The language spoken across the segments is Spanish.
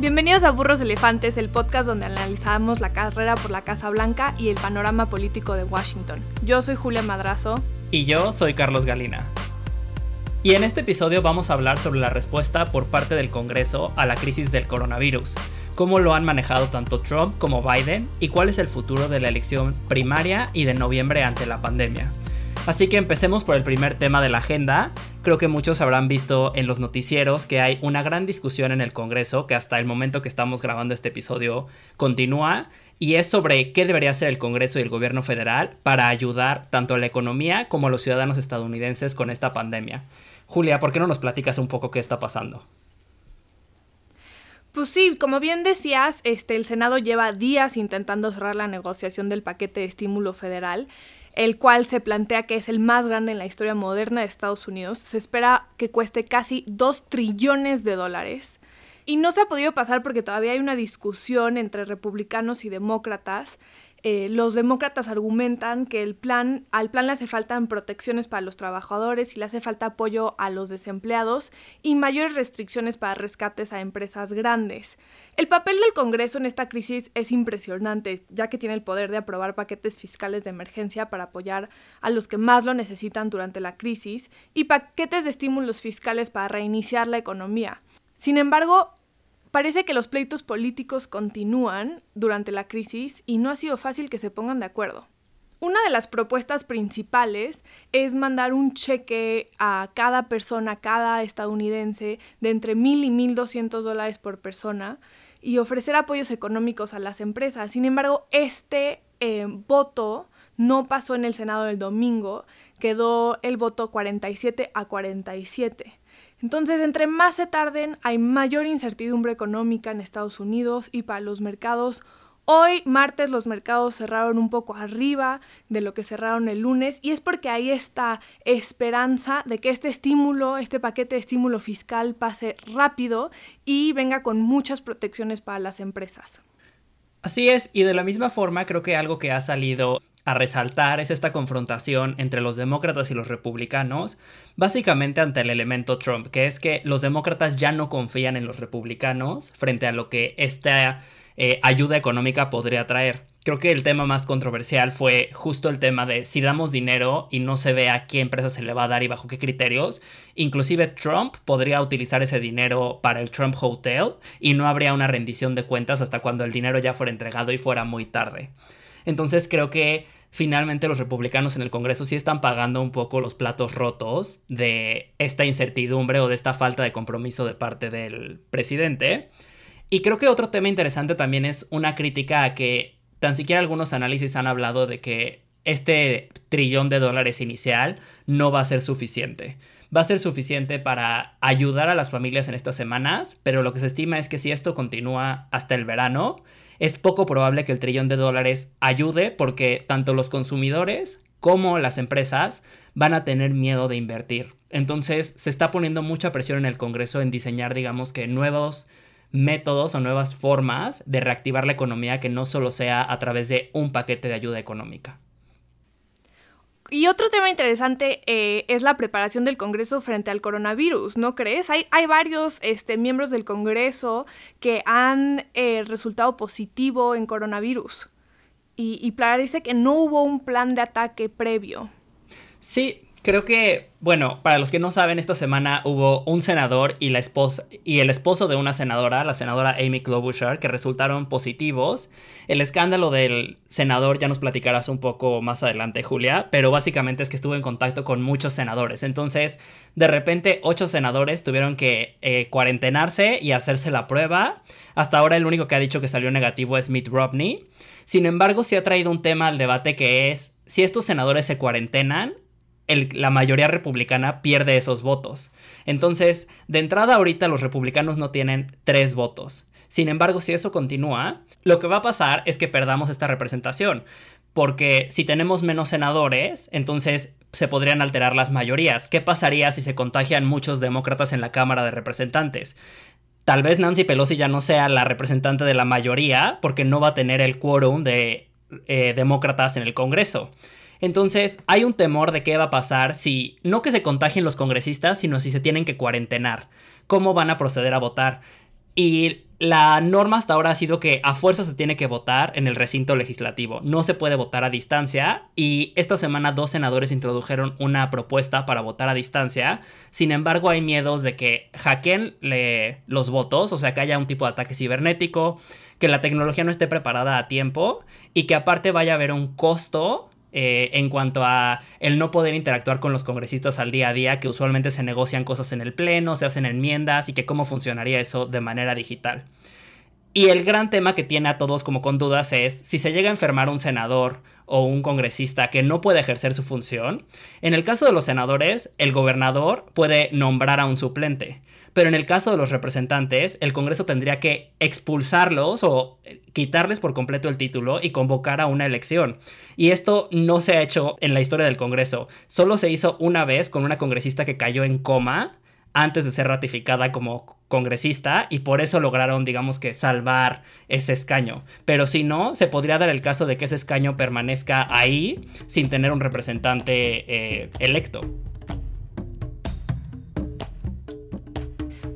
Bienvenidos a Burros Elefantes, el podcast donde analizamos la carrera por la Casa Blanca y el panorama político de Washington. Yo soy Julia Madrazo. Y yo soy Carlos Galina. Y en este episodio vamos a hablar sobre la respuesta por parte del Congreso a la crisis del coronavirus, cómo lo han manejado tanto Trump como Biden y cuál es el futuro de la elección primaria y de noviembre ante la pandemia. Así que empecemos por el primer tema de la agenda. Creo que muchos habrán visto en los noticieros que hay una gran discusión en el Congreso que hasta el momento que estamos grabando este episodio continúa y es sobre qué debería hacer el Congreso y el gobierno federal para ayudar tanto a la economía como a los ciudadanos estadounidenses con esta pandemia. Julia, ¿por qué no nos platicas un poco qué está pasando? Pues sí, como bien decías, este, el Senado lleva días intentando cerrar la negociación del paquete de estímulo federal el cual se plantea que es el más grande en la historia moderna de Estados Unidos. Se espera que cueste casi 2 trillones de dólares. Y no se ha podido pasar porque todavía hay una discusión entre republicanos y demócratas eh, los demócratas argumentan que el plan, al plan le hace falta protecciones para los trabajadores y le hace falta apoyo a los desempleados y mayores restricciones para rescates a empresas grandes. El papel del Congreso en esta crisis es impresionante, ya que tiene el poder de aprobar paquetes fiscales de emergencia para apoyar a los que más lo necesitan durante la crisis y paquetes de estímulos fiscales para reiniciar la economía. Sin embargo, Parece que los pleitos políticos continúan durante la crisis y no ha sido fácil que se pongan de acuerdo. Una de las propuestas principales es mandar un cheque a cada persona, cada estadounidense, de entre mil y mil doscientos dólares por persona y ofrecer apoyos económicos a las empresas. Sin embargo, este eh, voto no pasó en el Senado el domingo, quedó el voto 47 a 47. Entonces, entre más se tarden, hay mayor incertidumbre económica en Estados Unidos y para los mercados. Hoy, martes, los mercados cerraron un poco arriba de lo que cerraron el lunes y es porque hay esta esperanza de que este estímulo, este paquete de estímulo fiscal pase rápido y venga con muchas protecciones para las empresas. Así es, y de la misma forma creo que algo que ha salido a resaltar es esta confrontación entre los demócratas y los republicanos, básicamente ante el elemento Trump, que es que los demócratas ya no confían en los republicanos frente a lo que esta eh, ayuda económica podría traer. Creo que el tema más controversial fue justo el tema de si damos dinero y no se ve a qué empresa se le va a dar y bajo qué criterios. Inclusive Trump podría utilizar ese dinero para el Trump Hotel y no habría una rendición de cuentas hasta cuando el dinero ya fuera entregado y fuera muy tarde. Entonces creo que finalmente los republicanos en el Congreso sí están pagando un poco los platos rotos de esta incertidumbre o de esta falta de compromiso de parte del presidente. Y creo que otro tema interesante también es una crítica a que tan siquiera algunos análisis han hablado de que este trillón de dólares inicial no va a ser suficiente. Va a ser suficiente para ayudar a las familias en estas semanas, pero lo que se estima es que si esto continúa hasta el verano, es poco probable que el trillón de dólares ayude porque tanto los consumidores como las empresas van a tener miedo de invertir. Entonces se está poniendo mucha presión en el Congreso en diseñar, digamos que nuevos métodos o nuevas formas de reactivar la economía que no solo sea a través de un paquete de ayuda económica. Y otro tema interesante eh, es la preparación del Congreso frente al coronavirus, ¿no crees? Hay, hay varios este, miembros del Congreso que han eh, resultado positivo en coronavirus. Y, y parece que no hubo un plan de ataque previo. Sí, Creo que, bueno, para los que no saben, esta semana hubo un senador y, la esposa, y el esposo de una senadora, la senadora Amy Klobuchar, que resultaron positivos. El escándalo del senador ya nos platicarás un poco más adelante, Julia, pero básicamente es que estuvo en contacto con muchos senadores. Entonces, de repente, ocho senadores tuvieron que eh, cuarentenarse y hacerse la prueba. Hasta ahora el único que ha dicho que salió negativo es Mitt Romney. Sin embargo, sí ha traído un tema al debate que es si estos senadores se cuarentenan, la mayoría republicana pierde esos votos. Entonces, de entrada ahorita los republicanos no tienen tres votos. Sin embargo, si eso continúa, lo que va a pasar es que perdamos esta representación. Porque si tenemos menos senadores, entonces se podrían alterar las mayorías. ¿Qué pasaría si se contagian muchos demócratas en la Cámara de Representantes? Tal vez Nancy Pelosi ya no sea la representante de la mayoría porque no va a tener el quórum de eh, demócratas en el Congreso. Entonces, hay un temor de qué va a pasar si no que se contagien los congresistas, sino si se tienen que cuarentenar. ¿Cómo van a proceder a votar? Y la norma hasta ahora ha sido que a fuerza se tiene que votar en el recinto legislativo. No se puede votar a distancia. Y esta semana dos senadores introdujeron una propuesta para votar a distancia. Sin embargo, hay miedos de que hackeen los votos, o sea, que haya un tipo de ataque cibernético, que la tecnología no esté preparada a tiempo y que aparte vaya a haber un costo eh, en cuanto a el no poder interactuar con los congresistas al día a día, que usualmente se negocian cosas en el pleno, se hacen enmiendas y que cómo funcionaría eso de manera digital. Y el gran tema que tiene a todos como con dudas es si se llega a enfermar un senador o un congresista que no puede ejercer su función, en el caso de los senadores, el gobernador puede nombrar a un suplente. Pero en el caso de los representantes, el Congreso tendría que expulsarlos o quitarles por completo el título y convocar a una elección. Y esto no se ha hecho en la historia del Congreso. Solo se hizo una vez con una congresista que cayó en coma antes de ser ratificada como congresista y por eso lograron, digamos que, salvar ese escaño. Pero si no, se podría dar el caso de que ese escaño permanezca ahí sin tener un representante eh, electo.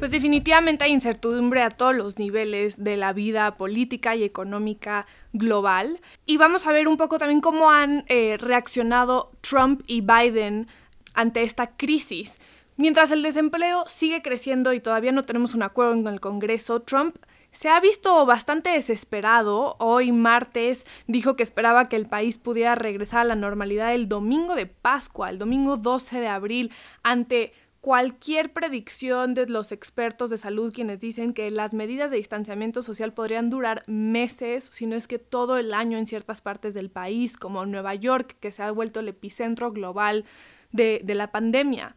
Pues definitivamente hay incertidumbre a todos los niveles de la vida política y económica global. Y vamos a ver un poco también cómo han eh, reaccionado Trump y Biden ante esta crisis. Mientras el desempleo sigue creciendo y todavía no tenemos un acuerdo en el Congreso, Trump se ha visto bastante desesperado. Hoy martes dijo que esperaba que el país pudiera regresar a la normalidad el domingo de Pascua, el domingo 12 de abril, ante cualquier predicción de los expertos de salud quienes dicen que las medidas de distanciamiento social podrían durar meses, si no es que todo el año en ciertas partes del país, como Nueva York, que se ha vuelto el epicentro global de, la pandemia.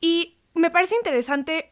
Y me parece interesante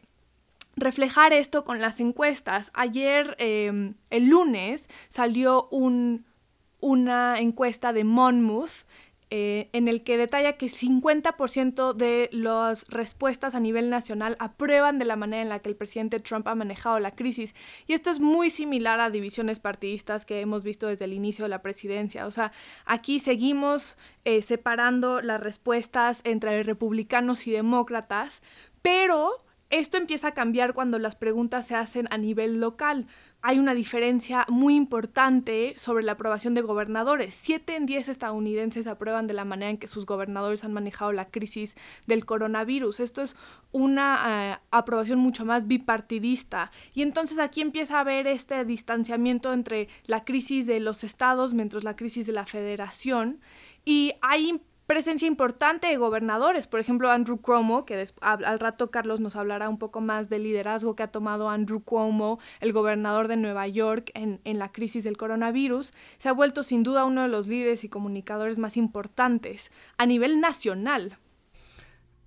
reflejar esto con las encuestas. Ayer, em, el lunes, salió una encuesta de Monmouth eh, en el que detalla que 50% de las respuestas a nivel nacional aprueban de la manera en la que el presidente Trump ha manejado la crisis. Y esto es muy similar a divisiones partidistas que hemos visto desde el inicio de la presidencia. O sea, aquí seguimos eh, separando las respuestas entre republicanos y demócratas, pero esto empieza a cambiar cuando las preguntas se hacen a nivel local hay una diferencia muy importante sobre la aprobación de gobernadores. Siete en diez estadounidenses aprueban de la manera en que sus gobernadores han manejado la crisis del coronavirus. Esto es una eh, aprobación mucho más bipartidista. Y entonces aquí empieza a haber este distanciamiento entre la crisis de los estados mientras la crisis de la federación. Y hay presencia importante de gobernadores, por ejemplo Andrew Cuomo, que al, rato Carlos nos hablará un poco más del liderazgo que ha tomado Andrew Cuomo, el gobernador de Nueva York en, en la crisis del coronavirus, se ha vuelto sin duda uno de los líderes y comunicadores más importantes a nivel nacional.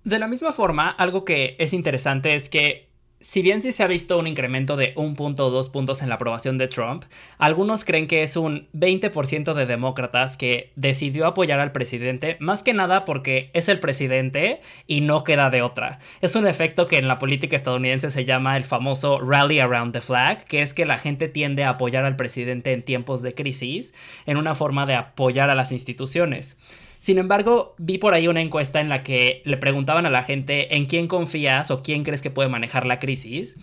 De la misma forma, algo que es interesante es que si bien sí se ha visto un incremento de un punto o dos puntos en la aprobación de Trump, algunos creen que es un 20% de demócratas que decidió apoyar al presidente, más que nada porque es el presidente y no queda de otra. Es un efecto que en la política estadounidense se llama el famoso rally around the flag, que es que la gente tiende a apoyar al presidente en tiempos de crisis, en una forma de apoyar a las instituciones. Sin embargo, vi por ahí una encuesta en la que le preguntaban a la gente en quién confías o quién crees que puede manejar la crisis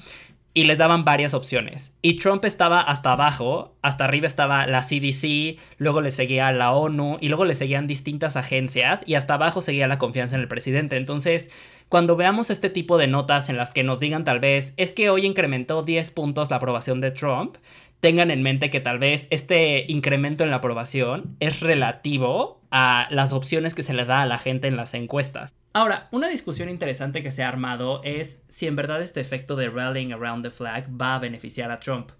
y les daban varias opciones. Y Trump estaba hasta abajo, hasta arriba estaba la CDC, luego le seguía la ONU y luego le seguían distintas agencias y hasta abajo seguía la confianza en el presidente. Entonces, cuando veamos este tipo de notas en las que nos digan tal vez es que hoy incrementó 10 puntos la aprobación de Trump, tengan en mente que tal vez este incremento en la aprobación es relativo a las opciones que se le da a la gente en las encuestas. Ahora, una discusión interesante que se ha armado es si en verdad este efecto de rallying around the flag va a beneficiar a Trump.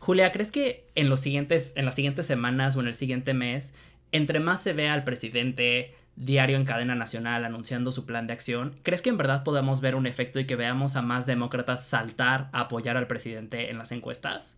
Julia, ¿crees que en, los siguientes, en las siguientes semanas o en el siguiente mes, entre más se vea al presidente diario en cadena nacional anunciando su plan de acción, ¿crees que en verdad podamos ver un efecto y que veamos a más demócratas saltar a apoyar al presidente en las encuestas?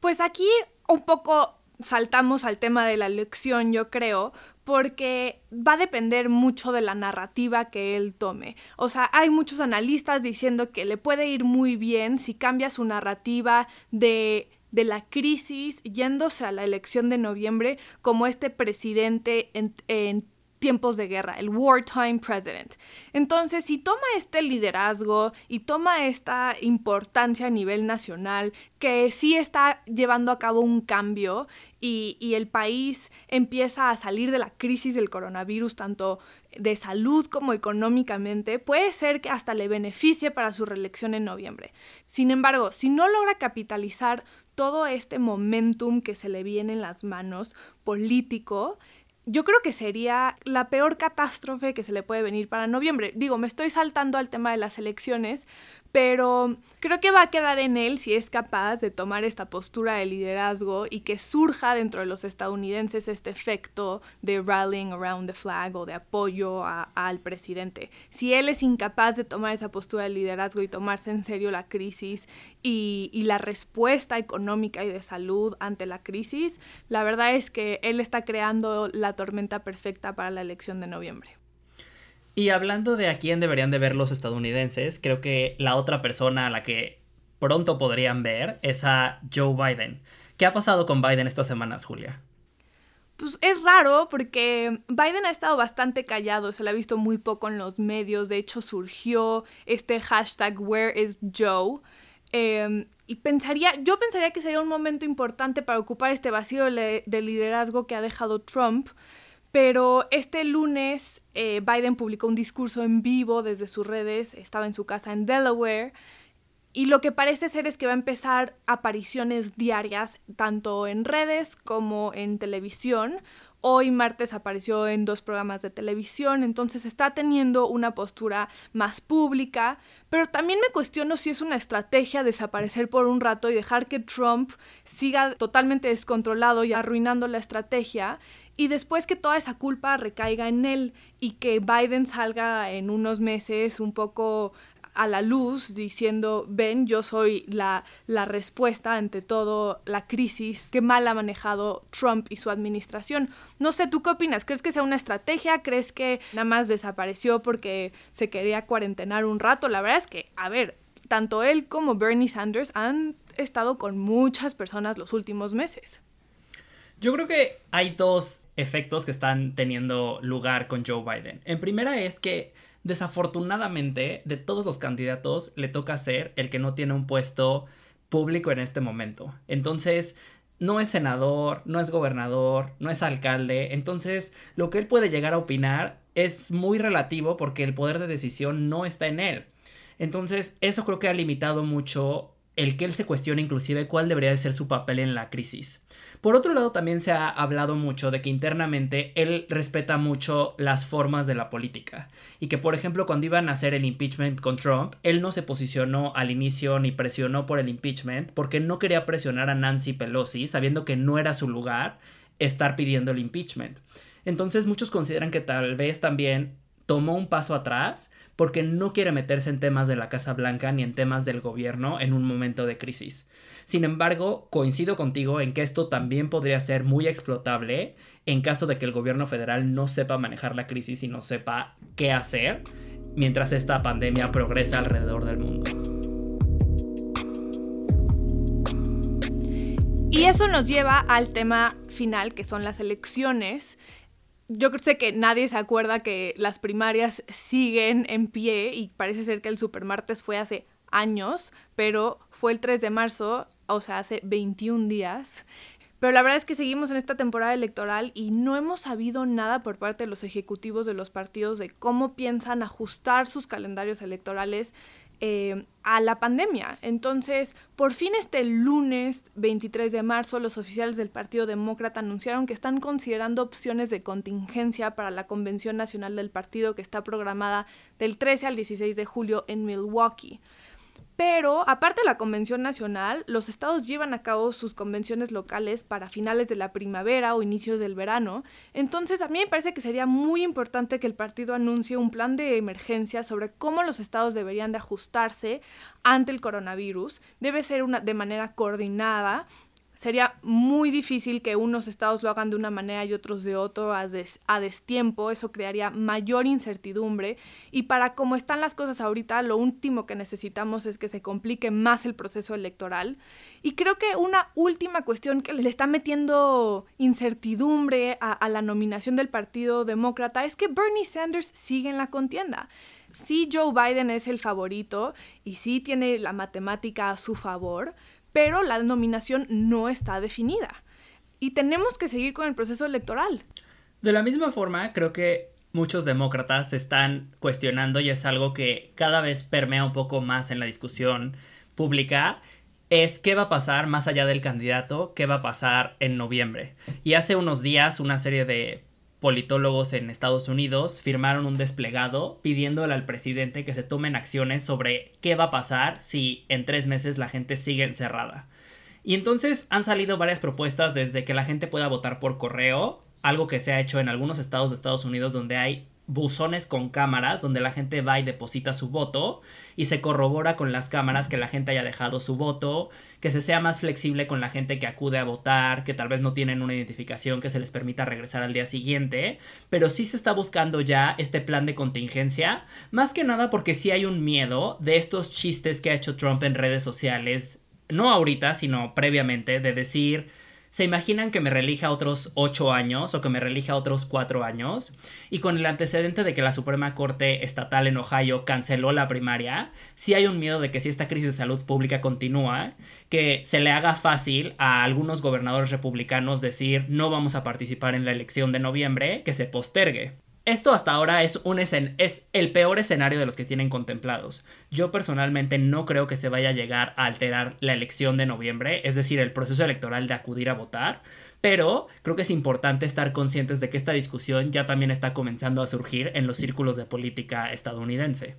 Pues aquí un poco saltamos al tema de la elección, yo creo, porque va a depender mucho de la narrativa que él tome. O sea, hay muchos analistas diciendo que le puede ir muy bien si cambia su narrativa de, de la crisis yéndose a la elección de noviembre como este presidente en tiempos de guerra, el wartime president. Entonces, si toma este liderazgo y toma esta importancia a nivel nacional, que sí está llevando a cabo un cambio y, y el país empieza a salir de la crisis del coronavirus, tanto de salud como económicamente, puede ser que hasta le beneficie para su reelección en noviembre. Sin embargo, si no logra capitalizar todo este momentum que se le viene en las manos político, yo creo que sería la peor catástrofe que se le puede venir para noviembre. Digo, me estoy saltando al tema de las elecciones, pero creo que va a quedar en él si es capaz de tomar esta postura de liderazgo y que surja dentro de los estadounidenses este efecto de rallying around the flag o de apoyo al presidente. Si él es incapaz de tomar esa postura de liderazgo y tomarse en serio la crisis y, y la respuesta económica y de salud ante la crisis, la verdad es que él está creando la tormenta perfecta para la elección de noviembre. Y hablando de a quién deberían de ver los estadounidenses, creo que la otra persona a la que pronto podrían ver es a Joe Biden. ¿Qué ha pasado con Biden estas semanas, Julia? Pues es raro porque Biden ha estado bastante callado, se le ha visto muy poco en los medios, de hecho surgió este hashtag Where is Joe. Em, y pensaría, yo pensaría que sería un momento importante para ocupar este vacío de liderazgo que ha dejado Trump, pero este lunes eh, Biden publicó un discurso en vivo desde sus redes, estaba en su casa en Delaware, y lo que parece ser es que va a empezar apariciones diarias, tanto en redes como en televisión. Hoy martes apareció en dos programas de televisión, entonces está teniendo una postura más pública, pero también me cuestiono si es una estrategia desaparecer por un rato y dejar que Trump siga totalmente descontrolado y arruinando la estrategia y después que toda esa culpa recaiga en él y que Biden salga en unos meses un poco a la luz diciendo, ven, yo soy la, la respuesta ante todo la crisis que mal ha manejado Trump y su administración. No sé, ¿tú qué opinas? ¿Crees que sea una estrategia? ¿Crees que nada más desapareció porque se quería cuarentenar un rato? La verdad es que, a ver, tanto él como Bernie Sanders han estado con muchas personas los últimos meses. Yo creo que hay dos efectos que están teniendo lugar con Joe Biden. En primera es que desafortunadamente de todos los candidatos le toca ser el que no tiene un puesto público en este momento. Entonces, no es senador, no es gobernador, no es alcalde. Entonces, lo que él puede llegar a opinar es muy relativo porque el poder de decisión no está en él. Entonces, eso creo que ha limitado mucho el que él se cuestione inclusive cuál debería de ser su papel en la crisis. Por otro lado, también se ha hablado mucho de que internamente él respeta mucho las formas de la política y que, por ejemplo, cuando iban a hacer el impeachment con Trump, él no se posicionó al inicio ni presionó por el impeachment porque no quería presionar a Nancy Pelosi sabiendo que no era su lugar estar pidiendo el impeachment. Entonces muchos consideran que tal vez también tomó un paso atrás porque no quiere meterse en temas de la Casa Blanca ni en temas del gobierno en un momento de crisis. Sin embargo, coincido contigo en que esto también podría ser muy explotable en caso de que el gobierno federal no sepa manejar la crisis y no sepa qué hacer mientras esta pandemia progresa alrededor del mundo. Y eso nos lleva al tema final, que son las elecciones. Yo sé que nadie se acuerda que las primarias siguen en pie y parece ser que el supermartes fue hace años, pero fue el 3 de marzo o sea, hace 21 días. Pero la verdad es que seguimos en esta temporada electoral y no hemos sabido nada por parte de los ejecutivos de los partidos de cómo piensan ajustar sus calendarios electorales eh, a la pandemia. Entonces, por fin este lunes 23 de marzo, los oficiales del Partido Demócrata anunciaron que están considerando opciones de contingencia para la Convención Nacional del Partido que está programada del 13 al 16 de julio en Milwaukee. Pero, aparte de la convención nacional, los estados llevan a cabo sus convenciones locales para finales de la primavera o inicios del verano. Entonces, a mí me parece que sería muy importante que el partido anuncie un plan de emergencia sobre cómo los estados deberían de ajustarse ante el coronavirus. Debe ser una, de manera coordinada Sería muy difícil que unos estados lo hagan de una manera y otros de otro a, destiempo. Eso crearía mayor incertidumbre. Y para cómo están las cosas ahorita, lo último que necesitamos es que se complique más el proceso electoral. Y creo que una última cuestión que le está metiendo incertidumbre a, a la nominación del Partido Demócrata es que Bernie Sanders sigue en la contienda sí Joe Biden es el favorito y sí tiene la matemática a su favor, pero la nominación no está definida. Y tenemos que seguir con el proceso electoral. De la misma forma, creo que muchos demócratas se están cuestionando y es algo que cada vez permea un poco más en la discusión pública, es qué va a pasar más allá del candidato, qué va a pasar en noviembre. Y hace unos días una serie de politólogos en Estados Unidos firmaron un desplegado pidiéndole al presidente que se tomen acciones sobre qué va a pasar si en tres meses la gente sigue encerrada. Y entonces han salido varias propuestas desde que la gente pueda votar por correo, algo que se ha hecho en algunos estados de Estados Unidos donde hay buzones con cámaras donde la gente va y deposita su voto y se corrobora con las cámaras que la gente haya dejado su voto, que se sea más flexible con la gente que acude a votar, que tal vez no tienen una identificación que se les permita regresar al día siguiente, pero sí se está buscando ya este plan de contingencia, más que nada porque sí hay un miedo de estos chistes que ha hecho Trump en redes sociales, no ahorita, sino previamente, de decir ¿Se imaginan que me relija otros ocho años o que me relija otros cuatro años? Y con el antecedente de que la Suprema Corte Estatal en Ohio canceló la primaria, sí hay un miedo de que si esta crisis de salud pública continúa, que se le haga fácil a algunos gobernadores republicanos decir no vamos a participar en la elección de noviembre, que se postergue. Esto hasta ahora es, el peor escenario de los que tienen contemplados. Yo personalmente no creo que se vaya a llegar a alterar la elección de noviembre, es decir, el proceso electoral de acudir a votar, pero creo que es importante estar conscientes de que esta discusión ya también está comenzando a surgir en los círculos de política estadounidense.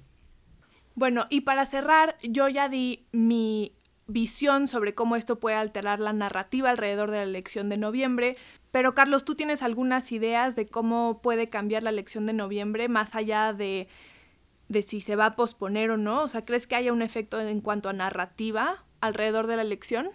Bueno, y para cerrar, yo ya di mi visión sobre cómo esto puede alterar la narrativa alrededor de la elección de noviembre. Pero Carlos, ¿tú tienes algunas ideas de cómo puede cambiar la elección de noviembre más allá de, de si se va a posponer o no? O sea, ¿crees que haya un efecto en cuanto a narrativa alrededor de la elección?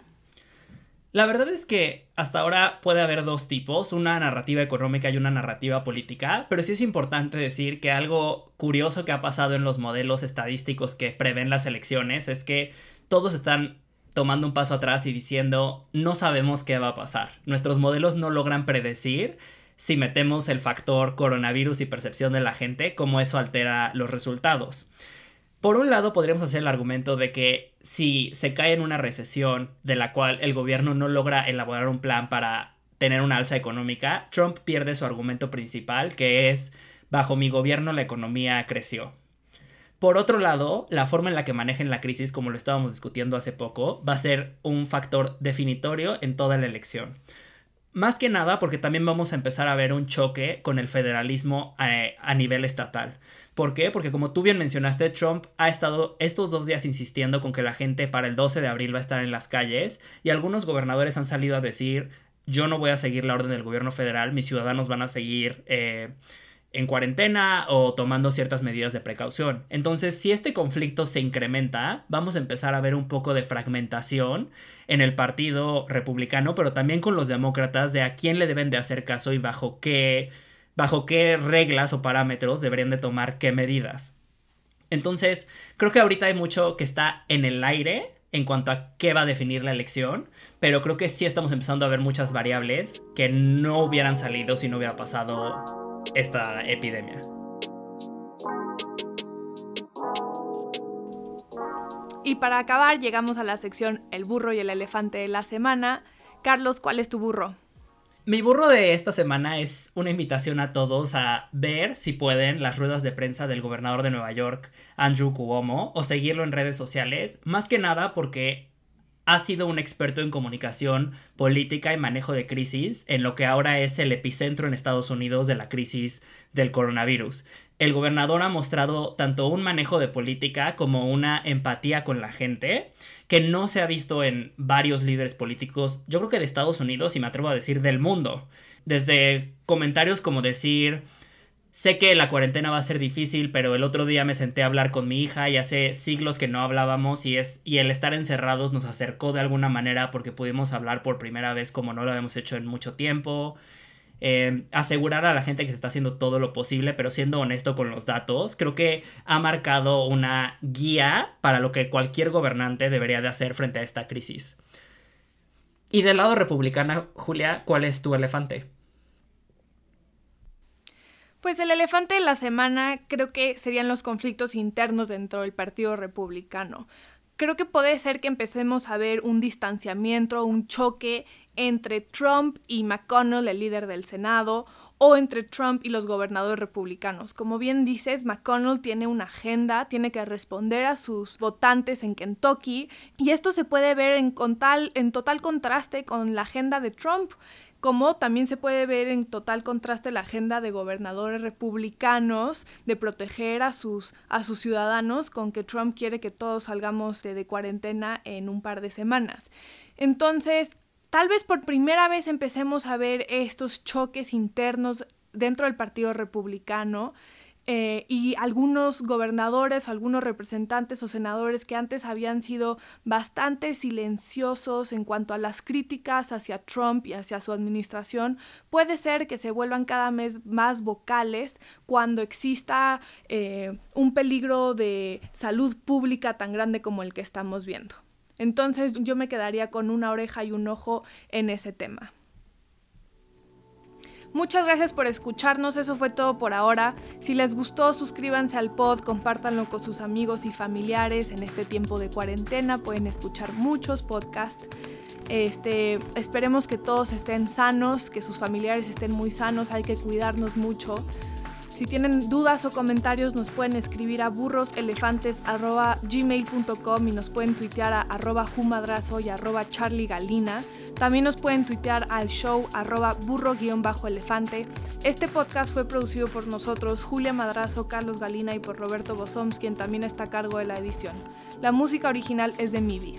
La verdad es que hasta ahora puede haber dos tipos, una narrativa económica y una narrativa política, pero sí es importante decir que algo curioso que ha pasado en los modelos estadísticos que prevén las elecciones es que todos están tomando un paso atrás y diciendo no sabemos qué va a pasar. Nuestros modelos no logran predecir si metemos el factor coronavirus y percepción de la gente, cómo eso altera los resultados. Por un lado, podríamos hacer el argumento de que si se cae en una recesión de la cual el gobierno no logra elaborar un plan para tener una alza económica, Trump pierde su argumento principal, que es, bajo mi gobierno la economía creció. Por otro lado, la forma en la que manejen la crisis, como lo estábamos discutiendo hace poco, va a ser un factor definitorio en toda la elección. Más que nada porque también vamos a empezar a ver un choque con el federalismo eh, a, nivel estatal. ¿Por qué? Porque como tú bien mencionaste, Trump ha estado estos dos días insistiendo con que la gente para el 12 de abril va a estar en las calles y algunos gobernadores han salido a decir yo no voy a seguir la orden del gobierno federal, mis ciudadanos van a seguir eh, en cuarentena o tomando ciertas medidas de precaución. Entonces, si este conflicto se incrementa, vamos a empezar a ver un poco de fragmentación en el Partido Republicano, pero también con los demócratas de a quién le deben de hacer caso y bajo qué bajo qué reglas o parámetros deberían de tomar qué medidas. Entonces, creo que ahorita hay mucho que está en el aire en cuanto a qué va a definir la elección, pero creo que sí estamos empezando a ver muchas variables que no hubieran salido si no hubiera pasado esta epidemia. Y para acabar, llegamos a la sección El burro y el elefante de la semana. Carlos, ¿cuál es tu burro? Mi burro de esta semana es una invitación a todos a ver si pueden las ruedas de prensa del gobernador de Nueva York, Andrew Cuomo, o seguirlo en redes sociales, más que nada porque ha sido un experto en comunicación política y manejo de crisis en lo que ahora es el epicentro en Estados Unidos de la crisis del coronavirus. El gobernador ha mostrado tanto un manejo de política como una empatía con la gente que no se ha visto en varios líderes políticos, yo creo que de Estados Unidos y me atrevo a decir del mundo. Desde comentarios como decir sé que la cuarentena va a ser difícil, pero el otro día me senté a hablar con mi hija y hace siglos que no hablábamos y, es, y el estar encerrados nos acercó de alguna manera porque pudimos hablar por primera vez como no lo habíamos hecho en mucho tiempo. Eh, asegurar a la gente que se está haciendo todo lo posible, pero siendo honesto con los datos, creo que ha marcado una guía para lo que cualquier gobernante debería de hacer frente a esta crisis. Y del lado republicano, Julia, ¿cuál es tu elefante? Pues el elefante de la semana creo que serían los conflictos internos dentro del Partido Republicano. Creo que puede ser que empecemos a ver un distanciamiento, un choque entre Trump y McConnell, el líder del Senado, o entre Trump y los gobernadores republicanos. Como bien dices, McConnell tiene una agenda, tiene que responder a sus votantes en Kentucky, y esto se puede ver en, en total contraste con la agenda de Trump como también se puede ver en total contraste la agenda de gobernadores republicanos de proteger a sus, a sus ciudadanos con que Trump quiere que todos salgamos de, de cuarentena en un par de semanas. Entonces, tal vez por primera vez empecemos a ver estos choques internos dentro del Partido Republicano eh, y algunos gobernadores algunos representantes o senadores que antes habían sido bastante silenciosos en cuanto a las críticas hacia Trump y hacia su administración, puede ser que se vuelvan cada vez más vocales cuando exista eh, un peligro de salud pública tan grande como el que estamos viendo. Entonces yo me quedaría con una oreja y un ojo en ese tema. Muchas gracias por escucharnos, eso fue todo por ahora. Si les gustó, suscríbanse al pod, compártanlo con sus amigos y familiares. En este tiempo de cuarentena pueden escuchar muchos podcasts. Este, esperemos que todos estén sanos, que sus familiares estén muy sanos, hay que cuidarnos mucho. Si tienen dudas o comentarios nos pueden escribir a burroselefantes.gmail.com y nos pueden tuitear a arroba jumadrazo y arroba charliegalina. También nos pueden tuitear al show arroba burro-elefante. Este podcast fue producido por nosotros, Julia Madrazo, Carlos Galina y por Roberto Bosoms, quien también está a cargo de la edición. La música original es de Mibi.